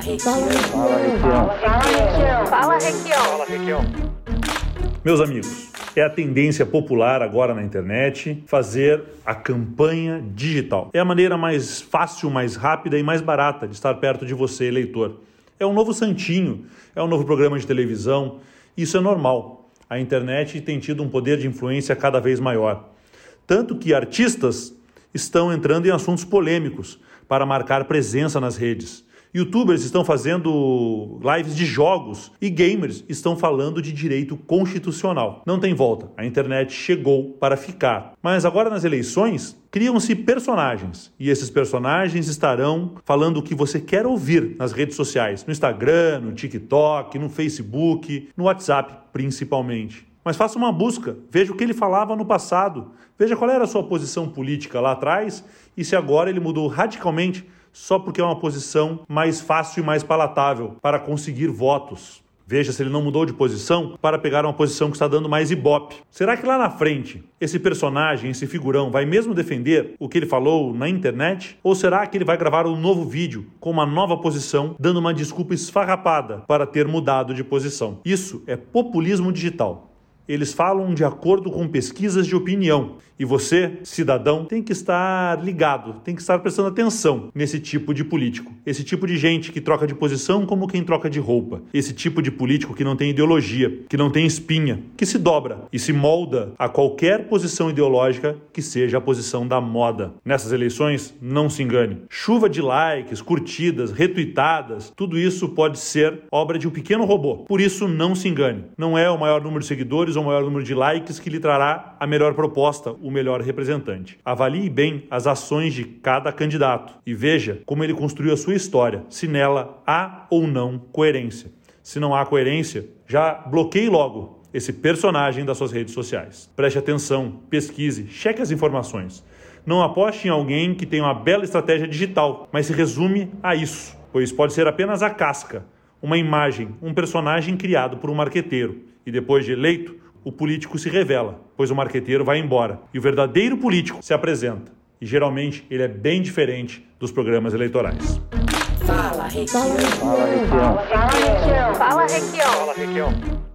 Fala, Requião. Fala, Requião. Meus amigos, é a tendência popular agora na internet fazer a campanha digital. É a maneira mais fácil, mais rápida e mais barata de estar perto de você, eleitor. É um novo santinho, é um novo programa de televisão. Isso é normal. A internet tem tido um poder de influência cada vez maior. Tanto que artistas estão entrando em assuntos polêmicos para marcar presença nas redes. Youtubers estão fazendo lives de jogos e gamers estão falando de direito constitucional. Não tem volta, a internet chegou para ficar. Mas agora nas eleições, criam-se personagens e esses personagens estarão falando o que você quer ouvir nas redes sociais, no Instagram, no TikTok, no Facebook, no WhatsApp principalmente. Mas faça uma busca, veja o que ele falava no passado, veja qual era a sua posição política lá atrás e se agora ele mudou radicalmente só porque é uma posição mais fácil e mais palatável para conseguir votos. Veja se ele não mudou de posição para pegar uma posição que está dando mais ibope. Será que lá na frente esse personagem, esse figurão, vai mesmo defender o que ele falou na internet? Ou será que ele vai gravar um novo vídeo com uma nova posição, dando uma desculpa esfarrapada para ter mudado de posição? Isso é populismo digital eles falam de acordo com pesquisas de opinião. E você, cidadão, tem que estar ligado, tem que estar prestando atenção nesse tipo de político. Esse tipo de gente que troca de posição como quem troca de roupa. Esse tipo de político que não tem ideologia, que não tem espinha, que se dobra e se molda a qualquer posição ideológica que seja a posição da moda. Nessas eleições, não se engane. Chuva de likes, curtidas, retweetadas, tudo isso pode ser obra de um pequeno robô. Por isso, não se engane. Não é o maior número de seguidores ou o maior número de likes que lhe trará a melhor proposta, o melhor representante. Avalie bem as ações de cada candidato e veja como ele construiu a sua história, se nela há ou não coerência. Se não há coerência, já bloqueie logo esse personagem das suas redes sociais. Preste atenção, pesquise, cheque as informações. Não aposte em alguém que tem uma bela estratégia digital, mas se resume a isso, pois pode ser apenas a casca, uma imagem, um personagem criado por um marqueteiro e depois de eleito, o político se revela, pois o marqueteiro vai embora e o verdadeiro político se apresenta. E geralmente ele é bem diferente dos programas eleitorais. Fala, Requião. Fala, Requião. Fala, Requião. Fala, Requião.